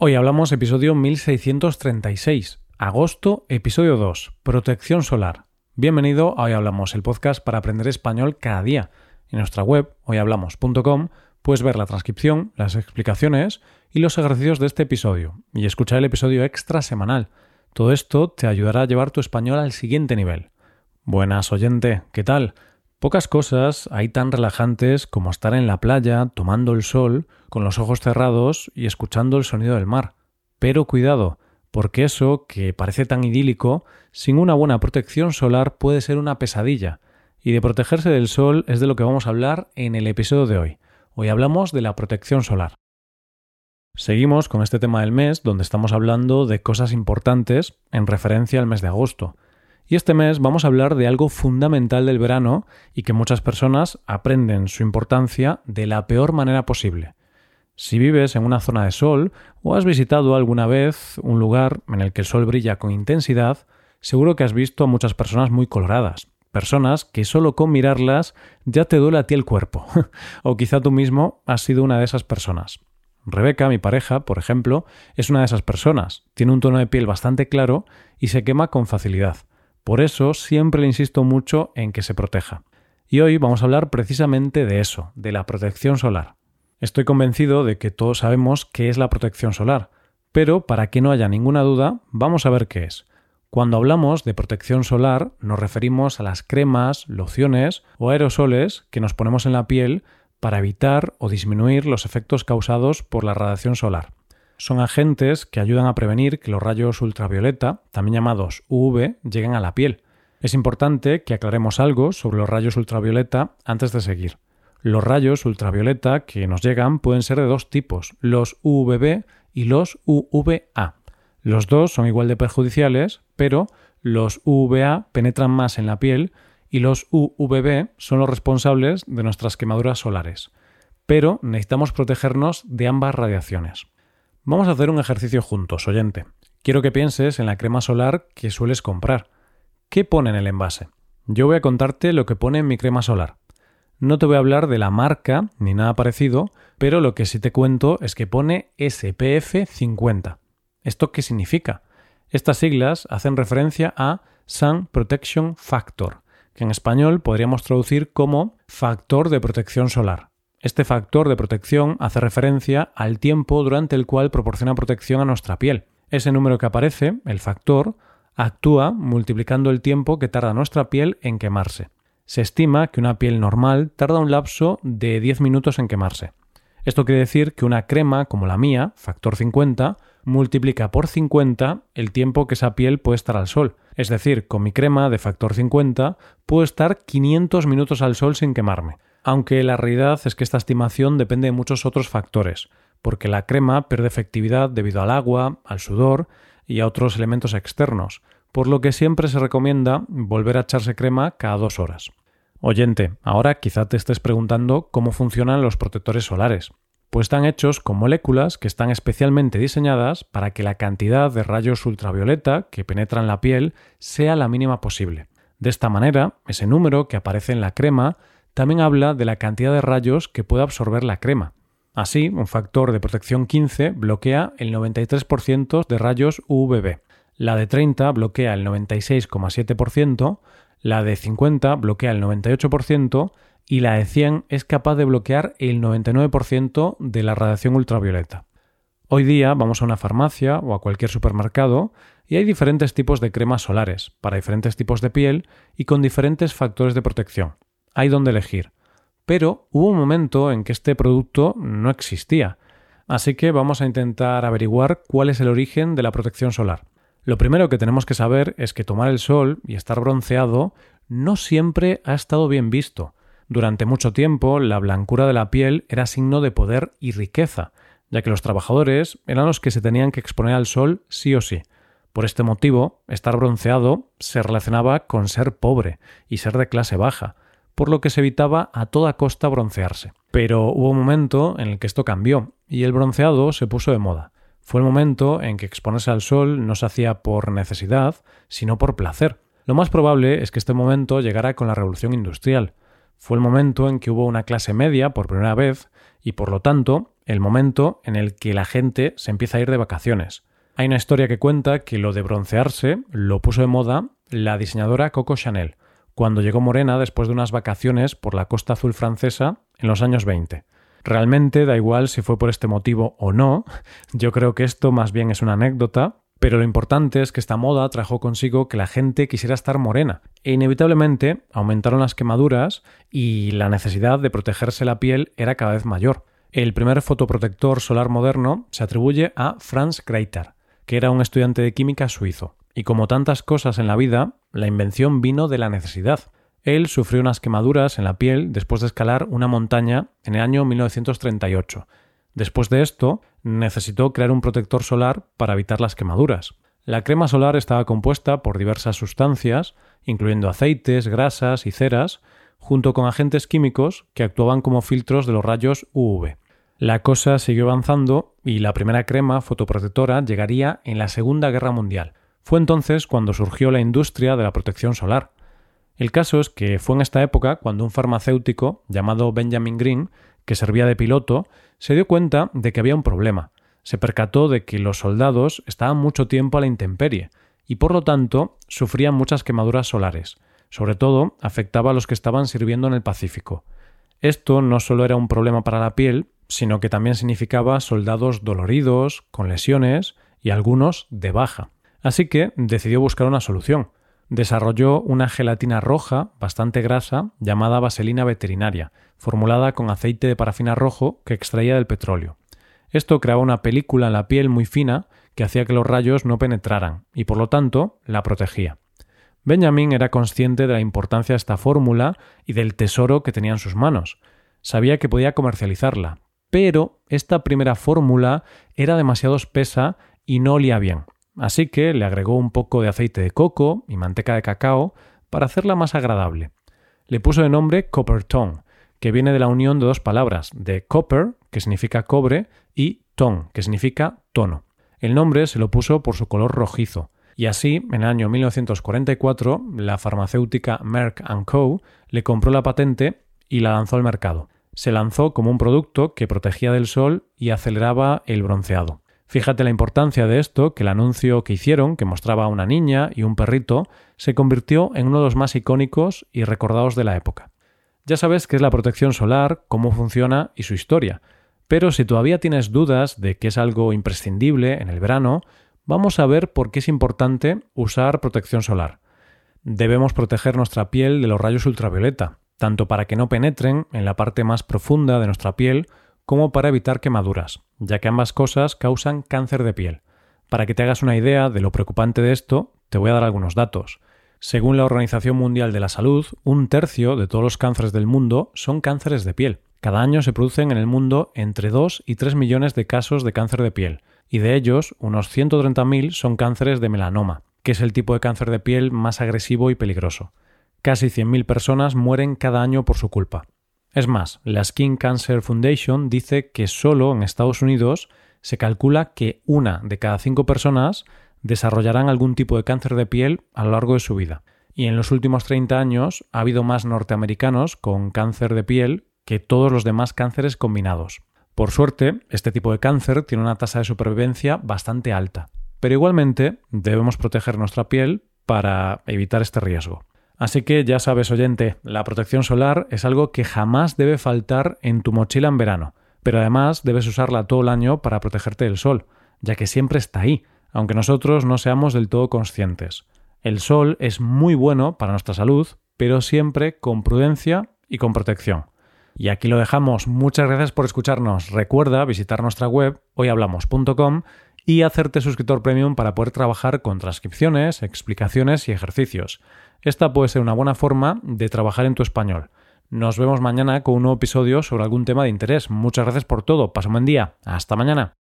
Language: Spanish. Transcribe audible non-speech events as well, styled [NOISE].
Hoy hablamos episodio 1636, agosto, episodio 2, protección solar. Bienvenido a Hoy Hablamos, el podcast para aprender español cada día. En nuestra web, hoyhablamos.com, puedes ver la transcripción, las explicaciones y los ejercicios de este episodio, y escuchar el episodio extra semanal. Todo esto te ayudará a llevar tu español al siguiente nivel. Buenas oyente, ¿qué tal? Pocas cosas hay tan relajantes como estar en la playa, tomando el sol, con los ojos cerrados y escuchando el sonido del mar. Pero cuidado, porque eso, que parece tan idílico, sin una buena protección solar puede ser una pesadilla. Y de protegerse del sol es de lo que vamos a hablar en el episodio de hoy. Hoy hablamos de la protección solar. Seguimos con este tema del mes, donde estamos hablando de cosas importantes en referencia al mes de agosto. Y este mes vamos a hablar de algo fundamental del verano y que muchas personas aprenden su importancia de la peor manera posible. Si vives en una zona de sol o has visitado alguna vez un lugar en el que el sol brilla con intensidad, seguro que has visto a muchas personas muy coloradas, personas que solo con mirarlas ya te duele a ti el cuerpo. [LAUGHS] o quizá tú mismo has sido una de esas personas. Rebeca, mi pareja, por ejemplo, es una de esas personas. Tiene un tono de piel bastante claro y se quema con facilidad. Por eso siempre le insisto mucho en que se proteja. Y hoy vamos a hablar precisamente de eso, de la protección solar. Estoy convencido de que todos sabemos qué es la protección solar, pero para que no haya ninguna duda, vamos a ver qué es. Cuando hablamos de protección solar nos referimos a las cremas, lociones o aerosoles que nos ponemos en la piel para evitar o disminuir los efectos causados por la radiación solar son agentes que ayudan a prevenir que los rayos ultravioleta, también llamados UV, lleguen a la piel. Es importante que aclaremos algo sobre los rayos ultravioleta antes de seguir. Los rayos ultravioleta que nos llegan pueden ser de dos tipos, los UVB y los UVA. Los dos son igual de perjudiciales, pero los UVA penetran más en la piel y los UVB son los responsables de nuestras quemaduras solares. Pero necesitamos protegernos de ambas radiaciones. Vamos a hacer un ejercicio juntos, oyente. Quiero que pienses en la crema solar que sueles comprar. ¿Qué pone en el envase? Yo voy a contarte lo que pone en mi crema solar. No te voy a hablar de la marca ni nada parecido, pero lo que sí te cuento es que pone SPF 50. ¿Esto qué significa? Estas siglas hacen referencia a Sun Protection Factor, que en español podríamos traducir como factor de protección solar. Este factor de protección hace referencia al tiempo durante el cual proporciona protección a nuestra piel. Ese número que aparece, el factor, actúa multiplicando el tiempo que tarda nuestra piel en quemarse. Se estima que una piel normal tarda un lapso de 10 minutos en quemarse. Esto quiere decir que una crema como la mía, factor 50, multiplica por 50 el tiempo que esa piel puede estar al sol. Es decir, con mi crema de factor 50 puedo estar 500 minutos al sol sin quemarme aunque la realidad es que esta estimación depende de muchos otros factores, porque la crema pierde efectividad debido al agua, al sudor y a otros elementos externos, por lo que siempre se recomienda volver a echarse crema cada dos horas. Oyente, ahora quizá te estés preguntando cómo funcionan los protectores solares. Pues están hechos con moléculas que están especialmente diseñadas para que la cantidad de rayos ultravioleta que penetran la piel sea la mínima posible. De esta manera, ese número que aparece en la crema también habla de la cantidad de rayos que puede absorber la crema. Así, un factor de protección 15 bloquea el 93% de rayos UVB, la de 30 bloquea el 96,7%, la de 50 bloquea el 98% y la de 100 es capaz de bloquear el 99% de la radiación ultravioleta. Hoy día vamos a una farmacia o a cualquier supermercado y hay diferentes tipos de cremas solares para diferentes tipos de piel y con diferentes factores de protección hay donde elegir. Pero hubo un momento en que este producto no existía, así que vamos a intentar averiguar cuál es el origen de la protección solar. Lo primero que tenemos que saber es que tomar el sol y estar bronceado no siempre ha estado bien visto. Durante mucho tiempo la blancura de la piel era signo de poder y riqueza, ya que los trabajadores eran los que se tenían que exponer al sol sí o sí. Por este motivo, estar bronceado se relacionaba con ser pobre y ser de clase baja, por lo que se evitaba a toda costa broncearse. Pero hubo un momento en el que esto cambió y el bronceado se puso de moda. Fue el momento en que exponerse al sol no se hacía por necesidad, sino por placer. Lo más probable es que este momento llegara con la revolución industrial. Fue el momento en que hubo una clase media por primera vez y por lo tanto el momento en el que la gente se empieza a ir de vacaciones. Hay una historia que cuenta que lo de broncearse lo puso de moda la diseñadora Coco Chanel, cuando llegó morena después de unas vacaciones por la costa azul francesa en los años 20. Realmente da igual si fue por este motivo o no, yo creo que esto más bien es una anécdota, pero lo importante es que esta moda trajo consigo que la gente quisiera estar morena e inevitablemente aumentaron las quemaduras y la necesidad de protegerse la piel era cada vez mayor. El primer fotoprotector solar moderno se atribuye a Franz Greiter, que era un estudiante de química suizo. Y como tantas cosas en la vida, la invención vino de la necesidad. Él sufrió unas quemaduras en la piel después de escalar una montaña en el año 1938. Después de esto, necesitó crear un protector solar para evitar las quemaduras. La crema solar estaba compuesta por diversas sustancias, incluyendo aceites, grasas y ceras, junto con agentes químicos que actuaban como filtros de los rayos UV. La cosa siguió avanzando y la primera crema fotoprotectora llegaría en la Segunda Guerra Mundial, fue entonces cuando surgió la industria de la protección solar. El caso es que fue en esta época cuando un farmacéutico llamado Benjamin Green, que servía de piloto, se dio cuenta de que había un problema. Se percató de que los soldados estaban mucho tiempo a la intemperie y por lo tanto sufrían muchas quemaduras solares. Sobre todo afectaba a los que estaban sirviendo en el Pacífico. Esto no solo era un problema para la piel, sino que también significaba soldados doloridos, con lesiones y algunos de baja. Así que decidió buscar una solución. Desarrolló una gelatina roja, bastante grasa, llamada vaselina veterinaria, formulada con aceite de parafina rojo que extraía del petróleo. Esto creaba una película en la piel muy fina que hacía que los rayos no penetraran y por lo tanto la protegía. Benjamin era consciente de la importancia de esta fórmula y del tesoro que tenía en sus manos. Sabía que podía comercializarla, pero esta primera fórmula era demasiado espesa y no olía bien. Así que le agregó un poco de aceite de coco y manteca de cacao para hacerla más agradable. Le puso de nombre Copper Tone, que viene de la unión de dos palabras, de copper, que significa cobre, y tone, que significa tono. El nombre se lo puso por su color rojizo, y así, en el año 1944, la farmacéutica Merck Co. le compró la patente y la lanzó al mercado. Se lanzó como un producto que protegía del sol y aceleraba el bronceado. Fíjate la importancia de esto, que el anuncio que hicieron, que mostraba a una niña y un perrito, se convirtió en uno de los más icónicos y recordados de la época. Ya sabes qué es la protección solar, cómo funciona y su historia, pero si todavía tienes dudas de que es algo imprescindible en el verano, vamos a ver por qué es importante usar protección solar. Debemos proteger nuestra piel de los rayos ultravioleta, tanto para que no penetren en la parte más profunda de nuestra piel como para evitar quemaduras, ya que ambas cosas causan cáncer de piel. Para que te hagas una idea de lo preocupante de esto, te voy a dar algunos datos. Según la Organización Mundial de la Salud, un tercio de todos los cánceres del mundo son cánceres de piel. Cada año se producen en el mundo entre 2 y 3 millones de casos de cáncer de piel, y de ellos unos 130.000 son cánceres de melanoma, que es el tipo de cáncer de piel más agresivo y peligroso. Casi 100.000 personas mueren cada año por su culpa. Es más, la Skin Cancer Foundation dice que solo en Estados Unidos se calcula que una de cada cinco personas desarrollarán algún tipo de cáncer de piel a lo largo de su vida. Y en los últimos 30 años ha habido más norteamericanos con cáncer de piel que todos los demás cánceres combinados. Por suerte, este tipo de cáncer tiene una tasa de supervivencia bastante alta. Pero igualmente debemos proteger nuestra piel para evitar este riesgo. Así que ya sabes, oyente, la protección solar es algo que jamás debe faltar en tu mochila en verano, pero además debes usarla todo el año para protegerte del sol, ya que siempre está ahí, aunque nosotros no seamos del todo conscientes. El sol es muy bueno para nuestra salud, pero siempre con prudencia y con protección. Y aquí lo dejamos. Muchas gracias por escucharnos. Recuerda visitar nuestra web hoyhablamos.com y hacerte suscriptor premium para poder trabajar con transcripciones, explicaciones y ejercicios. Esta puede ser una buena forma de trabajar en tu español. Nos vemos mañana con un nuevo episodio sobre algún tema de interés. Muchas gracias por todo. Pasa un buen día. Hasta mañana.